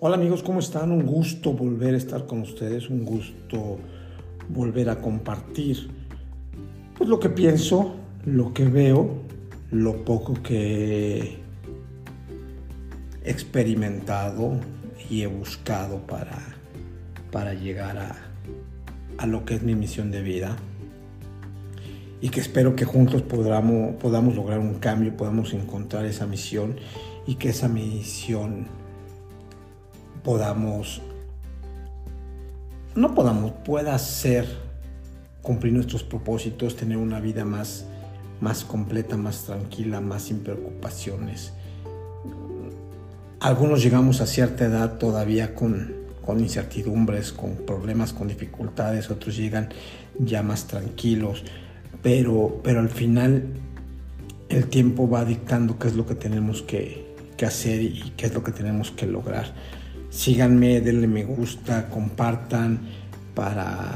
Hola amigos, ¿cómo están? Un gusto volver a estar con ustedes, un gusto volver a compartir pues lo que pienso, lo que veo, lo poco que he experimentado y he buscado para, para llegar a, a lo que es mi misión de vida y que espero que juntos podamos, podamos lograr un cambio, podamos encontrar esa misión y que esa misión podamos, no podamos, pueda ser cumplir nuestros propósitos, tener una vida más, más completa, más tranquila, más sin preocupaciones. Algunos llegamos a cierta edad todavía con, con incertidumbres, con problemas, con dificultades, otros llegan ya más tranquilos, pero, pero al final el tiempo va dictando qué es lo que tenemos que, que hacer y qué es lo que tenemos que lograr. Síganme, denle me gusta, compartan para,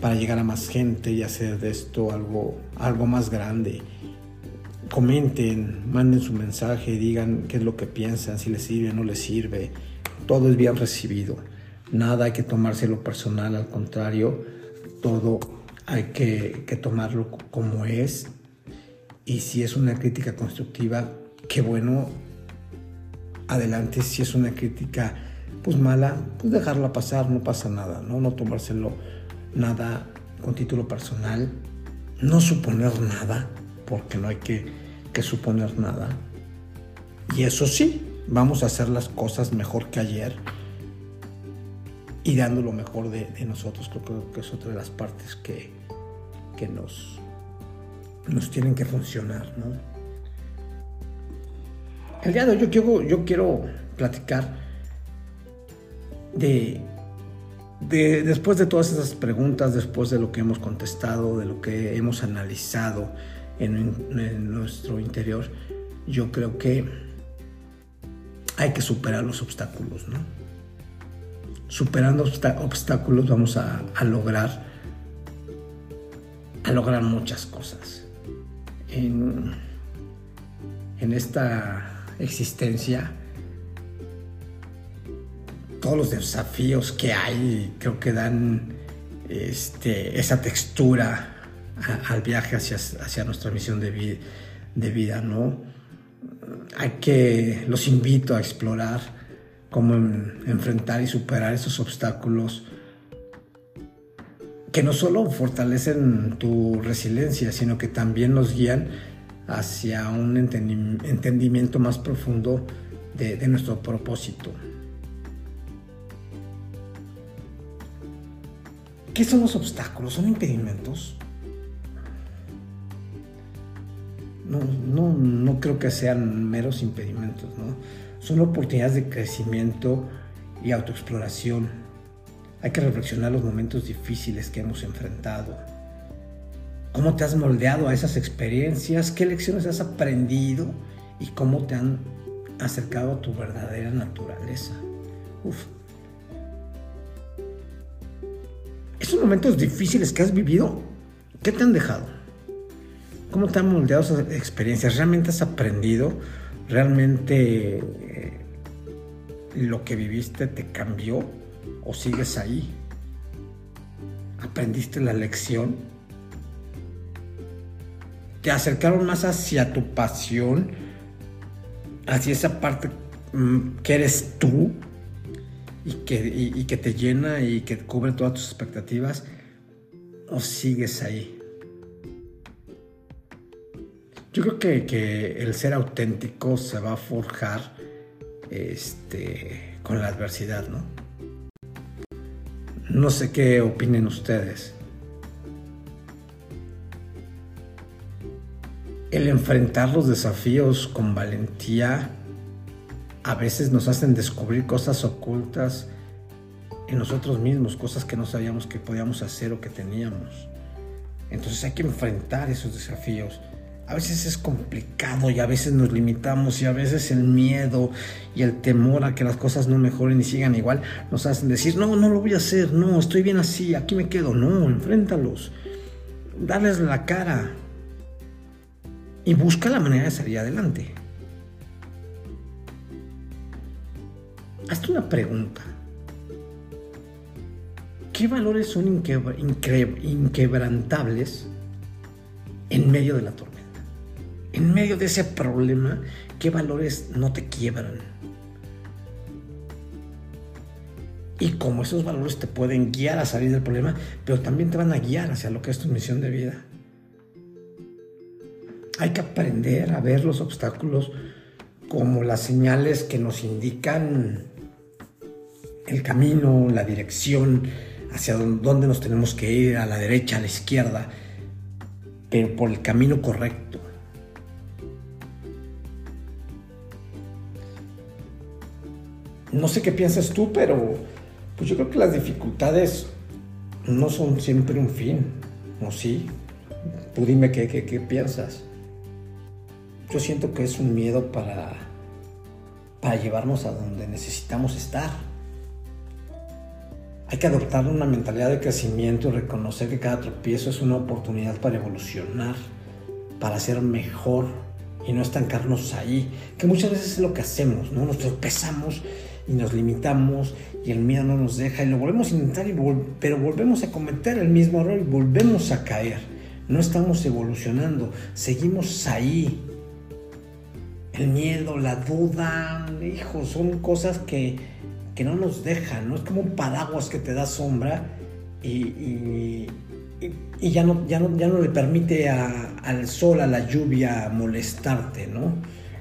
para llegar a más gente y hacer de esto algo, algo más grande. Comenten, manden su mensaje, digan qué es lo que piensan, si les sirve o no les sirve. Todo es bien recibido. Nada hay que tomárselo personal, al contrario, todo hay que, que tomarlo como es. Y si es una crítica constructiva, qué bueno, adelante. Si es una crítica pues mala, pues dejarla pasar, no pasa nada, ¿no? No tomárselo nada con título personal, no suponer nada, porque no hay que, que suponer nada. Y eso sí, vamos a hacer las cosas mejor que ayer y dando lo mejor de, nosotros. Creo que es otra de las partes que, que nos, nos tienen que funcionar. ¿no? El día de hoy yo quiero, yo quiero platicar de, de, después de todas esas preguntas, después de lo que hemos contestado, de lo que hemos analizado en, en nuestro interior, yo creo que hay que superar los obstáculos, ¿no? Superando obstáculos vamos a, a, lograr a lograr muchas cosas. En, en esta existencia todos los desafíos que hay creo que dan este, esa textura al viaje hacia, nuestra misión de, vi, de, vida, ¿no? Hay que, los invito a explorar cómo en, enfrentar y superar esos obstáculos que no solo fortalecen tu resiliencia, sino que también nos guían hacia un entendimiento más profundo de nuestro propósito. ¿Qué son los obstáculos? ¿Son impedimentos? No, no, no creo que sean meros impedimentos, ¿no? Son oportunidades de crecimiento y autoexploración. Hay que reflexionar los momentos difíciles que hemos enfrentado. ¿Cómo te has moldeado a esas experiencias? ¿Qué lecciones has aprendido? ¿Y cómo te han acercado a tu verdadera naturaleza? Uf, Esos momentos difíciles que has vivido, ¿qué te han dejado? ¿Cómo te han moldeado esas experiencias? ¿Realmente has aprendido? ¿Realmente eh, lo que viviste te cambió? ¿O sigues ahí? ¿Aprendiste la lección? ¿Te acercaron más hacia tu pasión? ¿Hacia esa parte mm, que eres tú? Y que, y, que te llena y que cubre todas tus expectativas, o sigues ahí. Yo creo que, que, el ser auténtico se va a forjar este, con la adversidad, ¿no? No sé qué opinen ustedes. El enfrentar los desafíos con valentía a veces nos hacen descubrir cosas ocultas en nosotros mismos, cosas que no sabíamos que podíamos hacer o que teníamos. Entonces hay que enfrentar esos desafíos. A veces es complicado y a veces nos limitamos y a veces el miedo y el temor a que las cosas no mejoren y sigan igual nos hacen decir, no, no lo voy a hacer, no, estoy bien así, aquí me quedo. No, enfréntalos, darles la cara y busca la manera de salir adelante. Hazte una pregunta. ¿Qué valores son inquebrantables en medio de la tormenta? En medio de ese problema, ¿qué valores no te quiebran? Y cómo esos valores te pueden guiar a salir del problema, pero también te van a guiar hacia lo que es tu misión de vida. Hay que aprender a ver los obstáculos como las señales que nos indican el camino, la dirección, hacia dónde nos tenemos que ir, a la derecha, a la izquierda, pero por el camino correcto. No sé qué piensas tú, pero pues yo creo que las dificultades no son siempre un fin, ¿o sí? Tú dime qué, qué, qué piensas. Yo siento que es un miedo para, para llevarnos a donde necesitamos estar. Hay que adoptar una mentalidad de crecimiento y reconocer que cada tropiezo es una oportunidad para evolucionar, para ser mejor y no estancarnos ahí, que muchas veces es lo que hacemos, ¿no? Nos tropezamos y nos limitamos y el miedo no nos deja y lo volvemos a intentar, y pero volvemos a cometer el mismo error y volvemos a caer. No estamos evolucionando, seguimos ahí. El miedo, la duda, hijo, son cosas que, que no nos dejan, ¿no? Es como un paraguas que te da sombra y, ya, no, le permite al sol, a la lluvia molestarte, ¿no?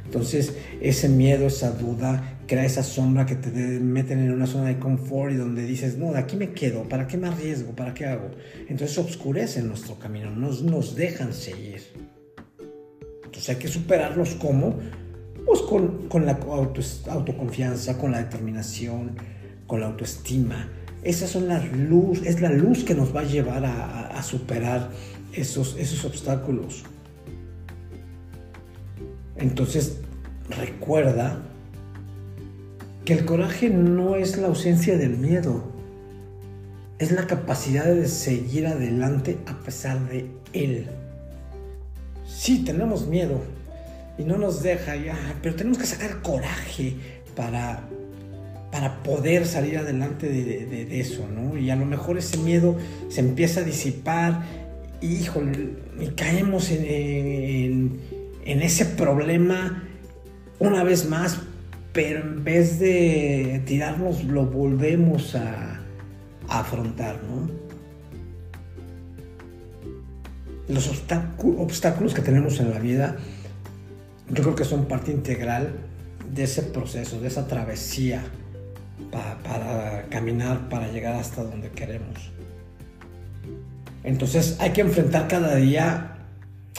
Entonces, ese miedo, esa duda, crea esa sombra que te meten en una zona de confort y donde dices, no, de aquí me quedo, ¿para qué me arriesgo? ¿Para qué hago? Entonces obscurecen nuestro camino, nos, nos dejan seguir. Entonces hay que superarlos como pues con, la autoconfianza, con la determinación, con la autoestima. Esas son las luz, es la luz que nos va a llevar a, a superar esos, esos obstáculos. Entonces, recuerda que el coraje no es la ausencia del miedo, es la capacidad de seguir adelante a pesar de él. Sí, tenemos miedo, y no nos deja, ya, pero tenemos que sacar coraje para, para poder salir adelante de, eso, ¿no? Y a lo mejor ese miedo se empieza a disipar y, híjole, y caemos en, en, ese problema una vez más, pero en vez de tirarnos lo volvemos a, a afrontar, ¿no? Los obstáculos que tenemos en la vida yo creo que son parte integral de ese proceso, de esa travesía para caminar, para llegar hasta donde queremos. Entonces hay que enfrentar cada día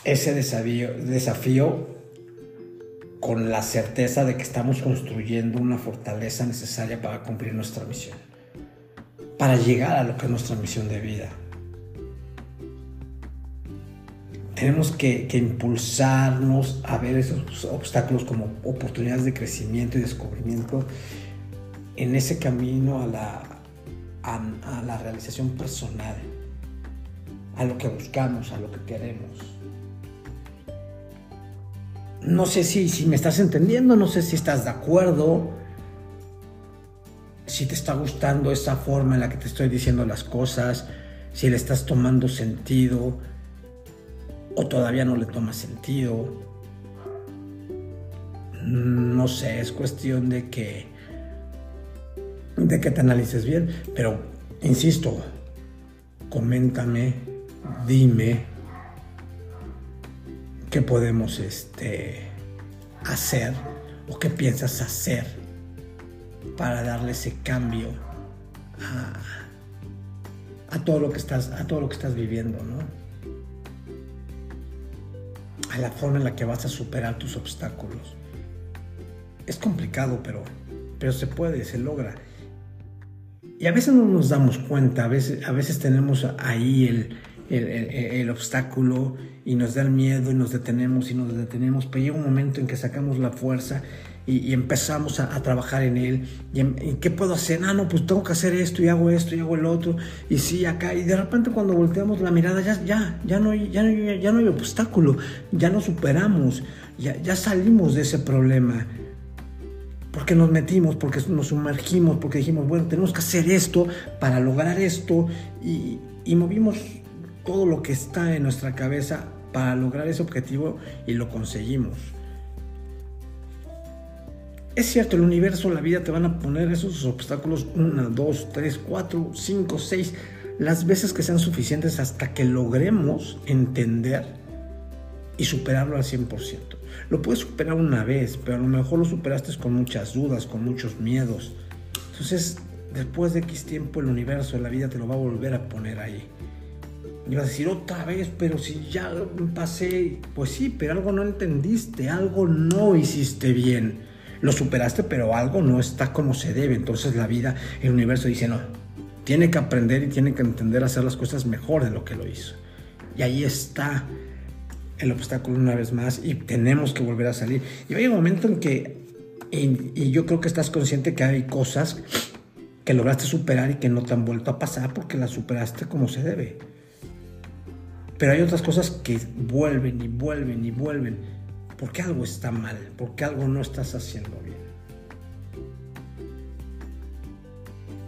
ese desafío, con la certeza de que estamos construyendo una fortaleza necesaria para cumplir nuestra misión, para llegar a lo que es nuestra misión de vida. Tenemos que, impulsarnos a ver esos obstáculos como oportunidades de crecimiento y descubrimiento en ese camino a la, a, la realización personal, a lo que buscamos, a lo que queremos. No sé si, si me estás entendiendo, no sé si estás de acuerdo, si te está gustando esa forma en la que te estoy diciendo las cosas, si le estás tomando sentido o todavía no le toma sentido. No sé, es cuestión de que de que te analices bien, pero insisto, coméntame, dime qué podemos este, hacer o qué piensas hacer para darle ese cambio a, a todo lo que estás a todo lo que estás viviendo, ¿no? A la forma en la que vas a superar tus obstáculos. Es complicado, pero, pero se puede, se logra. Y a veces no nos damos cuenta, a veces, a veces tenemos ahí el, el, el, obstáculo y nos da el miedo y nos detenemos y nos detenemos, pero llega un momento en que sacamos la fuerza y, empezamos a, trabajar en él. Y, qué puedo hacer? Ah, no, pues tengo que hacer esto y hago esto y hago el otro. Y sí, acá. Y de repente cuando volteamos la mirada, ya, ya, ya, no, ya, no, ya no hay obstáculo. Ya nos superamos. Ya, ya salimos de ese problema. porque nos metimos, porque nos sumergimos, porque dijimos, bueno, tenemos que hacer esto para lograr esto y, y movimos todo lo que está en nuestra cabeza para lograr ese objetivo y lo conseguimos. Es cierto, el universo, la vida te van a poner esos obstáculos una, dos, tres, cuatro, cinco, seis, las veces que sean suficientes hasta que logremos entender y superarlo al 100%. Lo puedes superar una vez, pero a lo mejor lo superaste con muchas dudas, con muchos miedos. Entonces, después de X tiempo, el universo, la vida te lo va a volver a poner ahí. Y vas a decir otra vez, pero si ya pasé, pues sí, pero algo no entendiste, algo no hiciste bien lo superaste, pero algo no está como se debe. Entonces la vida, el universo dice, no, tiene que aprender y tiene que entender hacer las cosas mejor de lo que lo hizo. Y ahí está el obstáculo una vez más y tenemos que volver a salir. Y hay un momento en que, y, yo creo que estás consciente que hay cosas que lograste superar y que no te han vuelto a pasar porque las superaste como se debe. Pero hay otras cosas que vuelven y vuelven y vuelven porque algo está mal, porque algo no estás haciendo bien.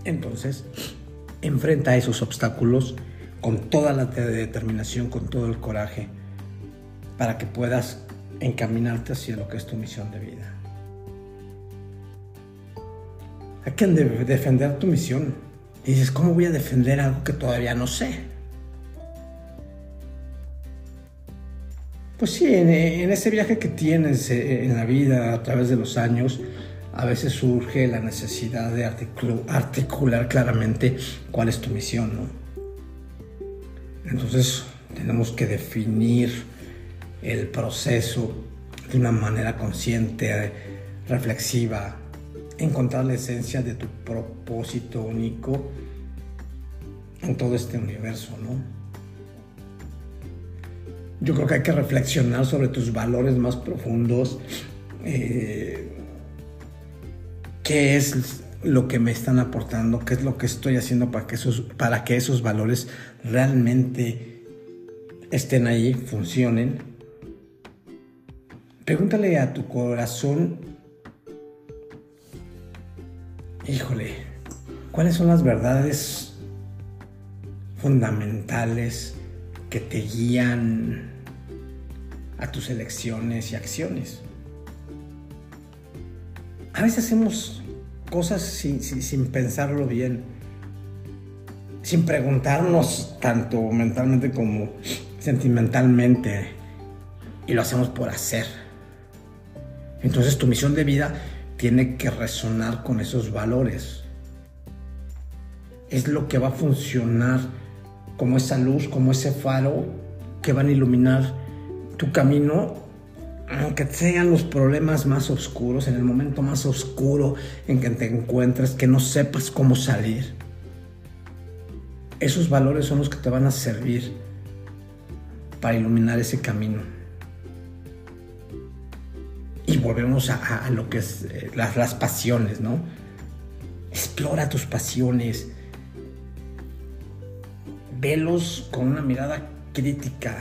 Entonces, enfrenta esos obstáculos con toda la determinación, con todo el coraje, para que puedas encaminarte hacia lo que es tu misión de vida. Hay que defender tu misión. Y dices, ¿cómo voy a defender algo que todavía no sé? Pues sí, en, ese viaje que tienes eh, en la vida a través de los años, a veces surge la necesidad de articular claramente cuál es tu misión, ¿no? Entonces tenemos que definir el proceso de una manera consciente, reflexiva, encontrar la esencia de tu propósito único en todo este universo, ¿no? Yo creo que hay que reflexionar sobre tus valores más profundos. Eh, ¿Qué es lo que me están aportando? ¿Qué es lo que estoy haciendo para que esos, para que esos valores realmente estén ahí, funcionen? Pregúntale a tu corazón, híjole, ¿cuáles son las verdades fundamentales que te guían a tus elecciones y acciones. A veces hacemos cosas sin, pensarlo bien, sin preguntarnos tanto mentalmente como sentimentalmente, y lo hacemos por hacer. Entonces tu misión de vida tiene que resonar con esos valores. Es lo que va a funcionar como esa luz, como ese faro que van a iluminar tu camino, aunque sean los problemas más oscuros, en el momento más oscuro en que te encuentres, que no sepas cómo salir. Esos valores son los que te van a servir para iluminar ese camino. Y volvemos a, lo que es eh, las, las pasiones, ¿no? Explora tus pasiones con una mirada crítica.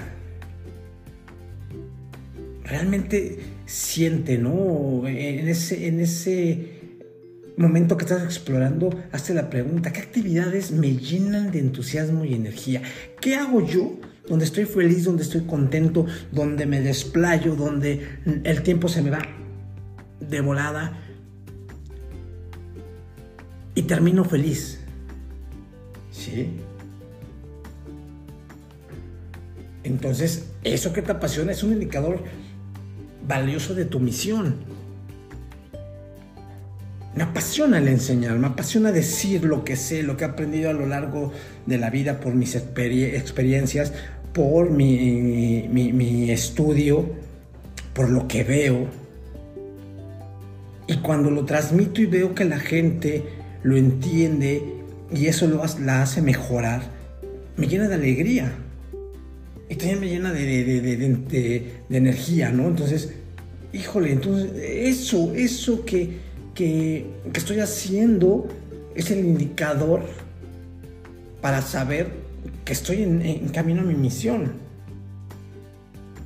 Realmente siente, ¿no? En ese, en ese momento que estás explorando, hazte la pregunta, ¿qué actividades me llenan de entusiasmo y energía? ¿Qué hago yo donde estoy feliz, donde estoy contento, donde me desplayo, donde el tiempo se me va de volada y termino feliz? ¿Sí? Entonces, eso que te apasiona es un indicador valioso de tu misión. Me apasiona el enseñar, me apasiona decir lo que sé, lo que he aprendido a lo largo de la vida por mis experiencias, por mi, mi estudio, por lo que veo. Y cuando lo transmito y veo que la gente lo entiende y eso lo, la hace mejorar, me llena de alegría y también me llena de, energía, ¿no? Entonces, híjole, entonces eso, eso que, que, estoy haciendo es el indicador para saber que estoy en, camino a mi misión.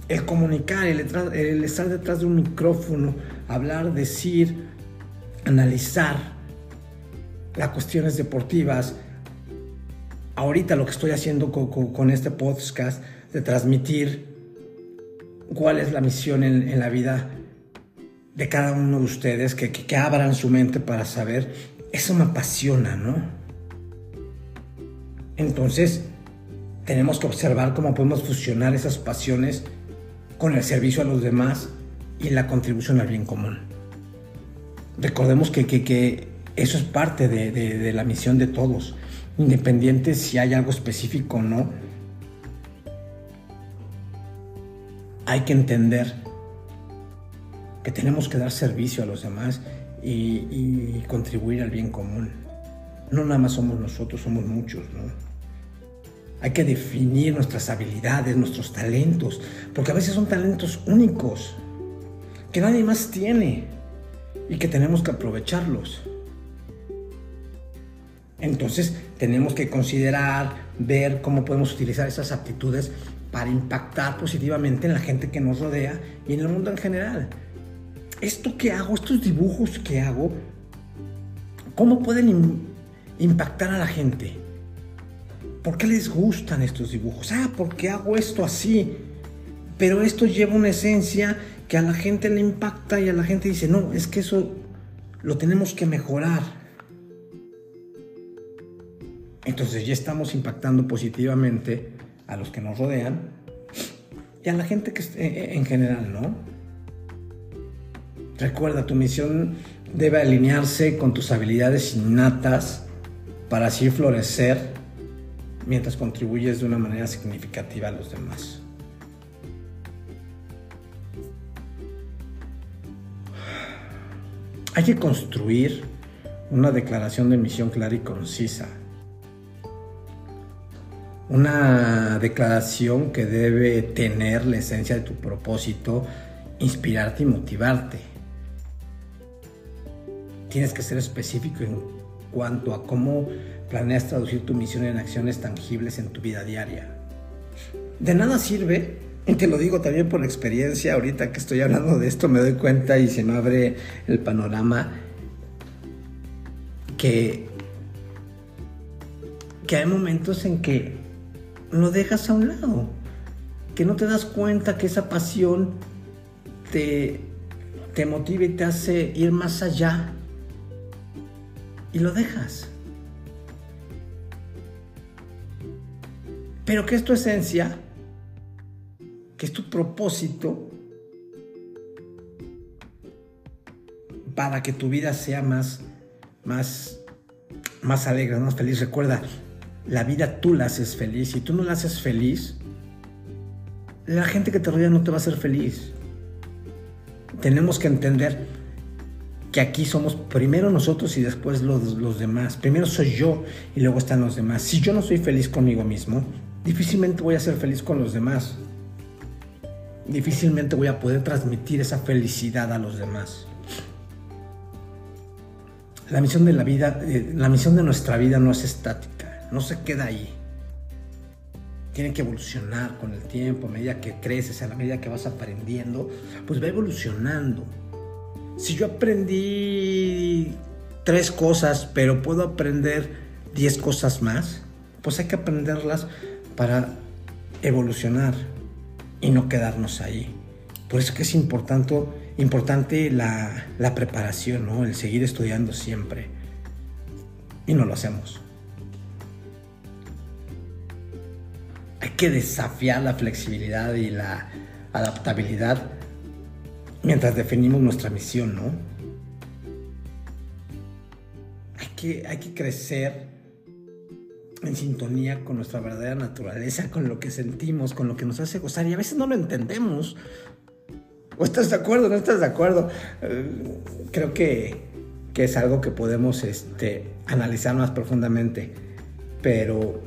El comunicar, el, el estar detrás de un micrófono, hablar, decir, analizar las cuestiones deportivas. Ahorita lo que estoy haciendo con, este podcast, de transmitir cuál es la misión en, la vida de cada uno de ustedes, que, que, abran su mente para saber, eso me apasiona, ¿no? Entonces, tenemos que observar cómo podemos fusionar esas pasiones con el servicio a los demás y la contribución al bien común. Recordemos que, que, eso es parte de, de, la misión de todos, independiente si hay algo específico o no. Hay que entender que tenemos que dar servicio a los demás y, contribuir al bien común. No nada más somos nosotros, somos muchos, ¿no? Hay que definir nuestras habilidades, nuestros talentos, porque a veces son talentos únicos, que nadie más tiene y que tenemos que aprovecharlos. Entonces tenemos que considerar, ver cómo podemos utilizar esas aptitudes para impactar positivamente en la gente que nos rodea y en el mundo en general. Esto que hago, estos dibujos que hago, ¿cómo pueden impactar a la gente? ¿Por qué les gustan estos dibujos? Ah, porque hago esto así. Pero esto lleva una esencia que a la gente le impacta y a la gente dice, no, es que eso lo tenemos que mejorar. Entonces ya estamos impactando positivamente a los que nos rodean y a la gente que eh, en general, ¿no? Recuerda, tu misión debe alinearse con tus habilidades innatas para así florecer mientras contribuyes de una manera significativa a los demás. Hay que construir una declaración de misión clara y concisa. Una declaración que debe tener la esencia de tu propósito, inspirarte y motivarte. Tienes que ser específico en cuanto a cómo planeas traducir tu misión en acciones tangibles en tu vida diaria. De nada sirve, y te lo digo también por experiencia, ahorita que estoy hablando de esto me doy cuenta y se me abre el panorama que, que hay momentos en que lo dejas a un lado, que no te das cuenta que esa pasión te, te motiva y te hace ir más allá y lo dejas. Pero que es tu esencia, que es tu propósito para que tu vida sea más, más, más alegre, más feliz. Recuerda, la vida tú la haces feliz. Si tú no la haces feliz, la gente que te rodea no te va a hacer feliz. Tenemos que entender que aquí somos primero nosotros y después los, los, demás. Primero soy yo y luego están los demás. Si yo no soy feliz conmigo mismo, difícilmente voy a ser feliz con los demás. Difícilmente voy a poder transmitir esa felicidad a los demás. La misión de la vida, eh, la misión de nuestra vida no es estática, no se queda ahí. Tiene que evolucionar con el tiempo, a medida que creces, a la medida que vas aprendiendo, pues va evolucionando. Si yo aprendí tres cosas, pero puedo aprender diez cosas más, pues hay que aprenderlas para evolucionar y no quedarnos ahí. Por eso es importante, importante la, la preparación, ¿no? el seguir estudiando siempre. Y no lo hacemos. Hay que desafiar la flexibilidad y la adaptabilidad mientras definimos nuestra misión, ¿no? Hay que, hay que crecer en sintonía con nuestra verdadera naturaleza, con lo que sentimos, con lo que nos hace gozar y a veces no lo entendemos. ¿O estás de acuerdo no estás de acuerdo? Eh, creo que, que, es algo que podemos este, analizar más profundamente, pero,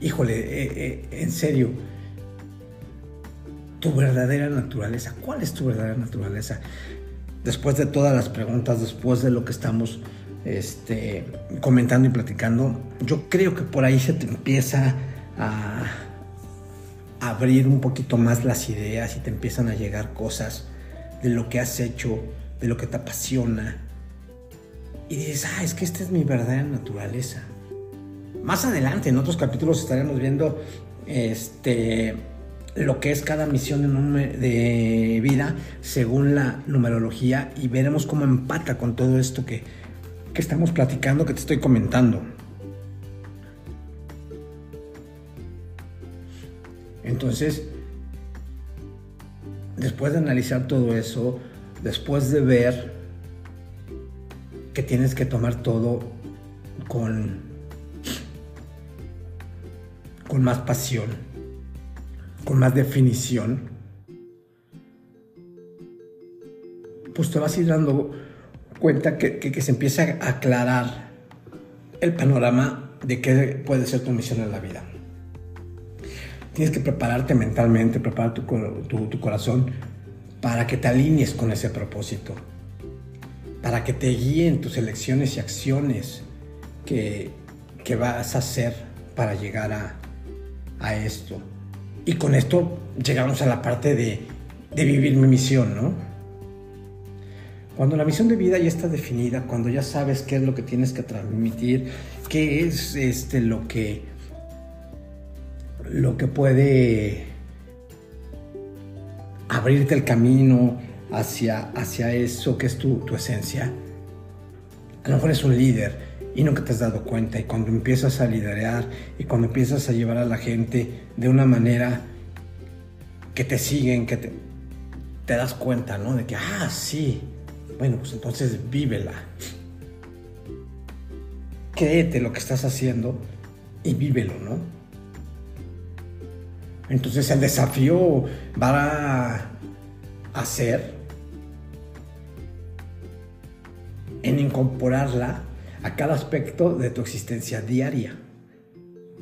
híjole, eh, eh, en serio, tu verdadera naturaleza, ¿cuál es tu verdadera naturaleza? Después de todas las preguntas, después de lo que estamos este, comentando y platicando, yo creo que por ahí se te empieza a abrir un poquito más las ideas y te empiezan a llegar cosas de lo que has hecho de lo que te apasiona. Y dices, ah, es que esta es mi verdadera naturaleza. Más adelante, en otros capítulos, estaremos viendo este, lo que es cada misión de vida según la numerología y veremos cómo empata con todo esto que, que estamos platicando, que te estoy comentando. Entonces, después de analizar todo eso, después de ver que tienes que tomar todo con, con más pasión, con más definición, pues te vas a ir dando cuenta que, que, se empieza a aclarar el panorama de qué puede ser tu misión en la vida. Tienes que prepararte mentalmente, preparar tu, tu, corazón para que te alinees con ese propósito, para que te guíen tus elecciones y acciones que, que vas a hacer para llegar a, a, esto. Y con esto llegamos a la parte de, de vivir mi misión, ¿no? Cuando la misión de vida ya está definida, cuando ya sabes qué es lo que tienes que transmitir, qué es este, lo que lo que puede abrirte el camino hacia, hacia eso que es tu, tu esencia. A lo mejor es un líder y nunca te has dado cuenta y cuando empiezas a liderar y cuando empiezas a llevar a la gente de una manera que te siguen, que te, te das cuenta, ¿no? De que, ah, sí, bueno, pues entonces vívela. Créete lo que estás haciendo y vívelo, ¿no? Entonces el desafío va a ser en incorporarla a cada aspecto de tu existencia diaria.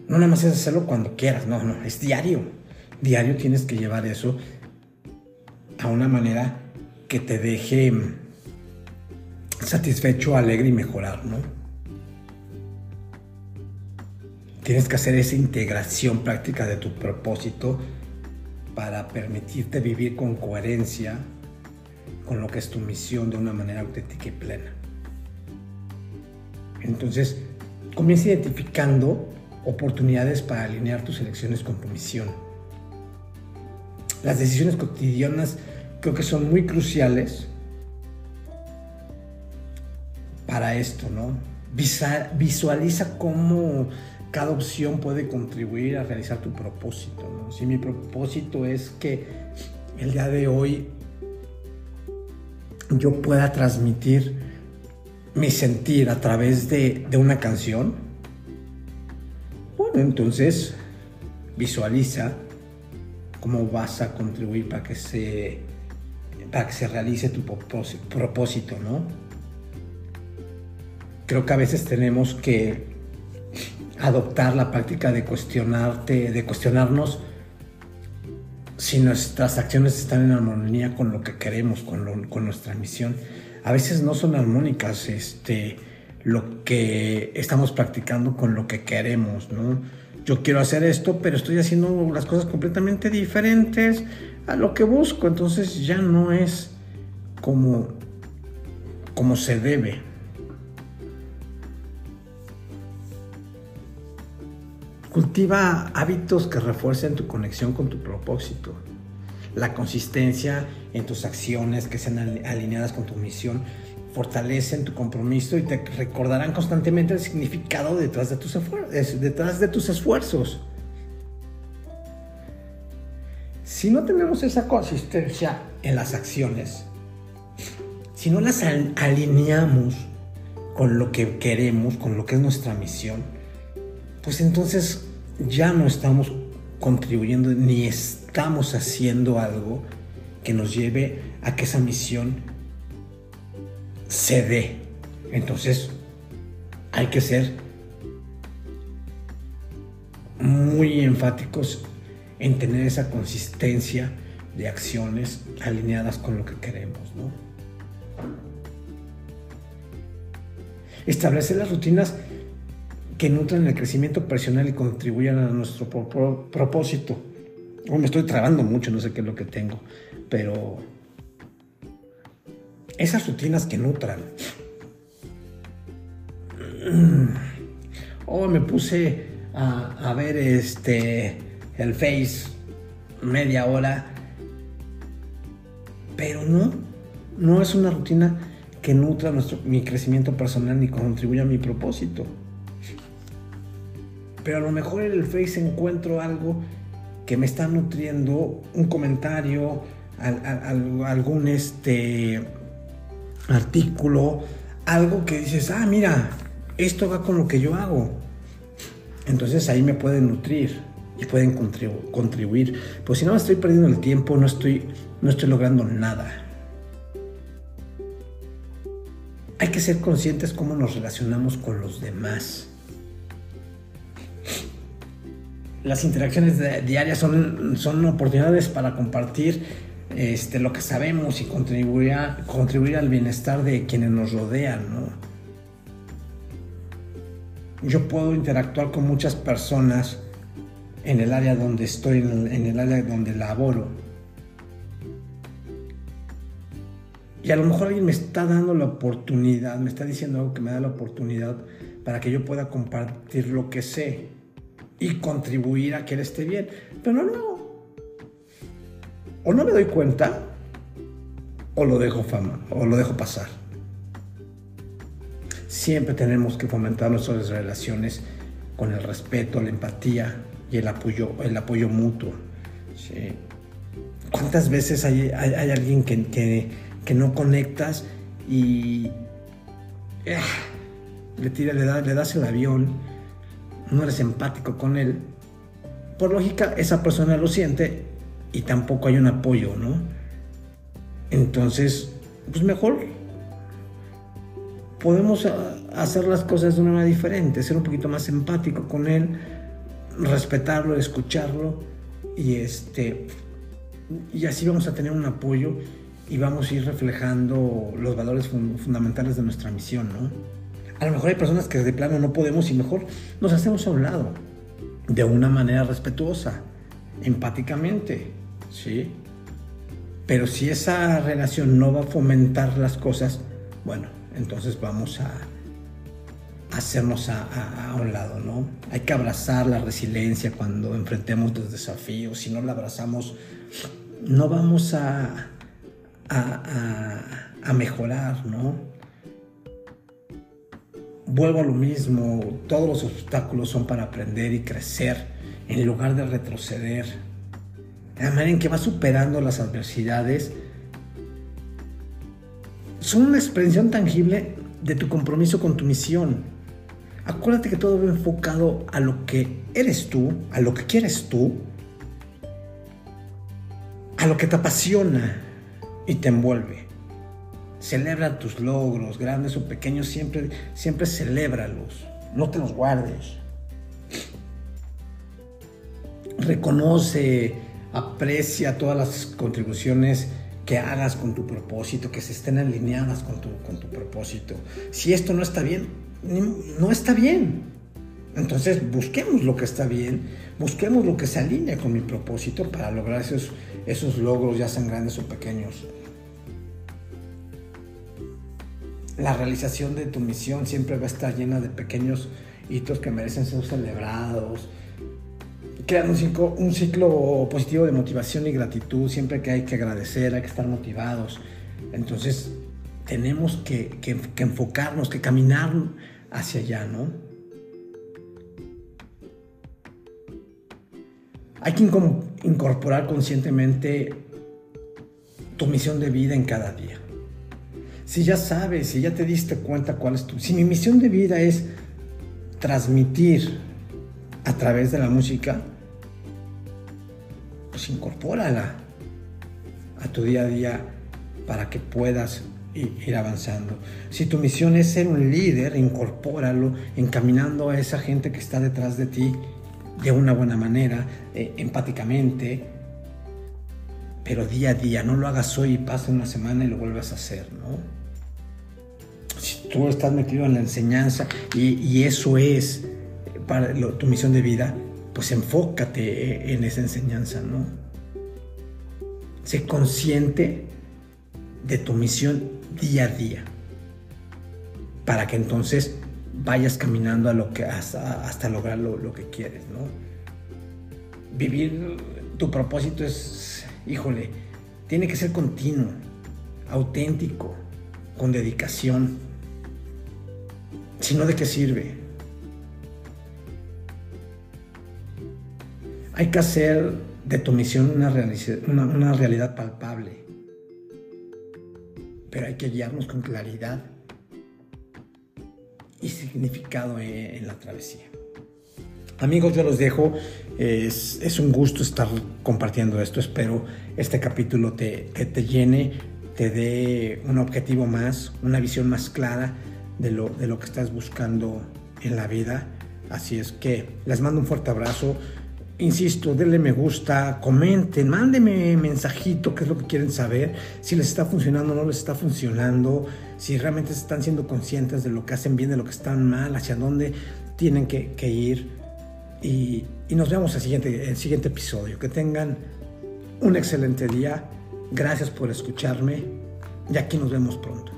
No nada más es hacerlo cuando quieras, no, no, es diario. Diario tienes que llevar eso a una manera que te deje satisfecho, alegre y mejorar, ¿no? Tienes que hacer esa integración práctica de tu propósito para permitirte vivir con coherencia con lo que es tu misión de una manera auténtica y plena. Entonces, comienza identificando oportunidades para alinear tus elecciones con tu misión. Las decisiones cotidianas creo que son muy cruciales para esto, ¿no? Visualiza cómo cada opción puede contribuir a realizar tu propósito. Si mi propósito es que el día de hoy yo pueda transmitir mi sentir a través de, una canción, bueno, entonces visualiza cómo vas a contribuir para que se, para que se realice tu propósito, ¿no? Creo que a veces tenemos que adoptar la práctica de cuestionarte, de cuestionarnos si nuestras acciones están en armonía con lo que queremos, con, con nuestra misión. A veces no son armónicas este, lo que estamos practicando con lo que queremos, ¿no? Yo quiero hacer esto, pero estoy haciendo las cosas completamente diferentes a lo que busco, entonces ya no es como, como se debe. Cultiva hábitos que refuercen tu conexión con tu propósito. La consistencia en tus acciones que sean alineadas con tu misión fortalecen tu compromiso y te recordarán constantemente el significado detrás de tus, detrás de tus esfuerzos. Si no tenemos esa consistencia en las acciones, si no las alineamos con lo que queremos, con lo que es nuestra misión, pues entonces ya no estamos contribuyendo ni estamos haciendo algo que nos lleve a que esa misión se dé. Entonces, hay que ser muy enfáticos en tener esa consistencia de acciones alineadas con lo que queremos, ¿no? Establecer las rutinas que nutran el crecimiento personal y contribuyan a nuestro propósito. me estoy trabando mucho, no sé qué es lo que tengo, pero esas rutinas que nutran. Oh, me puse a, a ver este el Face media hora. Pero no, no es una rutina que nutra nuestro, mi crecimiento personal ni contribuya a mi propósito. Pero a lo mejor en el Face encuentro algo que me está nutriendo, un comentario, algún este artículo, algo que dices, ah, mira, esto va con lo que yo hago. Entonces ahí me pueden nutrir y pueden contribuir. Pues si no estoy perdiendo el tiempo, no estoy, no estoy logrando nada. Hay que ser conscientes cómo nos relacionamos con los demás. Las interacciones diarias son, son oportunidades para compartir este, lo que sabemos y contribuir, contribuir al bienestar de quienes nos rodean. Yo puedo interactuar con muchas personas en el área donde estoy, en el área donde laboro. Y a lo mejor alguien me está dando la oportunidad, me está diciendo algo que me da la oportunidad para que yo pueda compartir lo que sé y contribuir a que él esté bien. Pero no, o no me doy cuenta o lo dejo fama, o lo dejo pasar. Siempre tenemos que fomentar nuestras relaciones con el respeto, la empatía, y el apoyo, el apoyo mutuo. ¿Cuántas veces hay, alguien que, que, no conectas y eh, le, tira, le, le das el avión, no eres empático con él? Por lógica, esa persona lo siente y tampoco hay un apoyo, ¿no? Entonces, pues mejor podemos hacer las cosas de una manera diferente, ser un poquito más empático con él, respetarlo, escucharlo y este y así vamos a tener un apoyo y vamos a ir reflejando los valores fundamentales de nuestra misión, ¿no? A lo mejor hay personas que de plano no podemos y mejor nos hacemos a un lado de una manera respetuosa, empáticamente, ¿sí? Pero si esa relación no va a fomentar las cosas, bueno, entonces vamos a, hacernos a, un lado, ¿no? Hay que abrazar la resiliencia cuando enfrentemos los desafíos. Si no la abrazamos, no vamos a, a, mejorar, ¿no? Vuelvo a lo mismo, todos los obstáculos son para aprender y crecer en lugar de retroceder. La manera en que vas superando las adversidades son una expresión tangible de tu compromiso con tu misión Acuérdate que todo va enfocado a lo que eres tú, a lo que quieres tú, a lo que te apasiona y te envuelve. Celebra tus logros, grandes o pequeños, siempre, siempre celébralos. No te los guardes. Reconoce, aprecia todas las contribuciones que hagas con tu propósito, que se estén alineadas con tu, con tu propósito. Si esto no está bien, no está bien. Entonces busquemos lo que está bien, busquemos lo que se alinea con mi propósito para lograr esos, esos logros, ya sean grandes o pequeños. La realización de tu misión siempre va a estar llena de pequeños hitos que merecen ser celebrados. Crear un un ciclo positivo de motivación y gratitud, siempre que hay que agradecer, hay que estar motivados. Entonces, tenemos que, enfocarnos, que caminar hacia allá, ¿no? Hay que incorporar conscientemente tu misión de vida en cada día. Si ya sabes, si ya te diste cuenta cuál es tu... Si mi misión de vida es transmitir a través de la música, pues incorpórala a tu día a día para que puedas ir avanzando. Si tu misión es ser un líder, incorpóralo, encaminando a esa gente que está detrás de ti de una buena manera, eh, empáticamente, pero día a día, no lo hagas hoy y pasa una semana y lo vuelvas a hacer, ¿no? Si tú estás metido en la enseñanza y, eso es tu misión de vida, pues enfócate en esa enseñanza, ¿no? Sé consciente de tu misión día a día. Para que entonces vayas caminando a lo que, hasta, hasta lograr lo, lo, que quieres, ¿no? Vivir tu propósito es, híjole, tiene que ser continuo, auténtico, con dedicación. Si no, ¿de qué sirve? Hay que hacer de tu misión una, una, realidad palpable, pero hay que guiarnos con claridad y significado en, la travesía. Amigos, yo los dejo. Es, es, un gusto estar compartiendo esto. Espero este capítulo te, que te llene, te dé un objetivo más, una visión más clara de lo, de lo que estás buscando en la vida. Así es que les mando un fuerte abrazo. Insisto, denle me gusta, comenten, mándenme mensajito, qué es lo que quieren saber, si les está funcionando o no les está funcionando, si realmente están siendo conscientes de lo que hacen bien, de lo que están mal, hacia dónde tienen que, que ir. Y, y, nos vemos el siguiente, el siguiente episodio. Que tengan un excelente día. Gracias por escucharme y aquí nos vemos pronto.